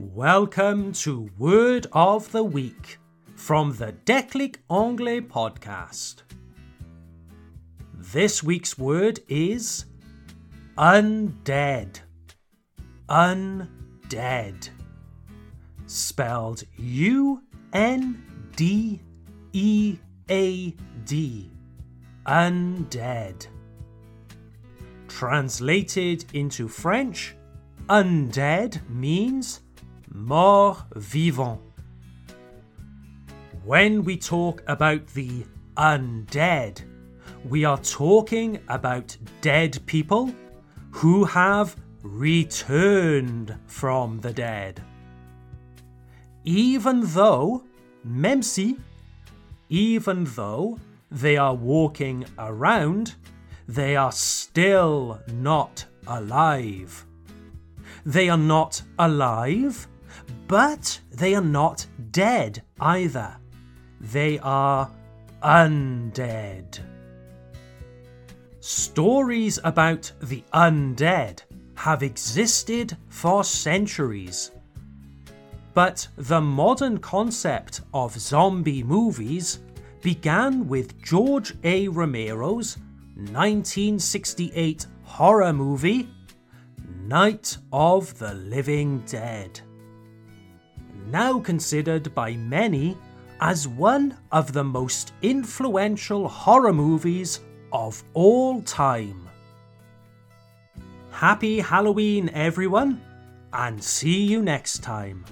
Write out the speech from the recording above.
Welcome to Word of the Week from the Déclic Anglais podcast. This week's word is undead. Undead. Spelled U N D E A D. Undead. Translated into French, undead means mort vivant. When we talk about the undead, we are talking about dead people who have returned from the dead. Even though, même si, even though they are walking around, they are still not alive. They are not alive but they are not dead either. They are undead. Stories about the undead have existed for centuries. But the modern concept of zombie movies began with George A. Romero's 1968 horror movie, Night of the Living Dead now considered by many as one of the most influential horror movies of all time. Happy Halloween, everyone, and see you next time.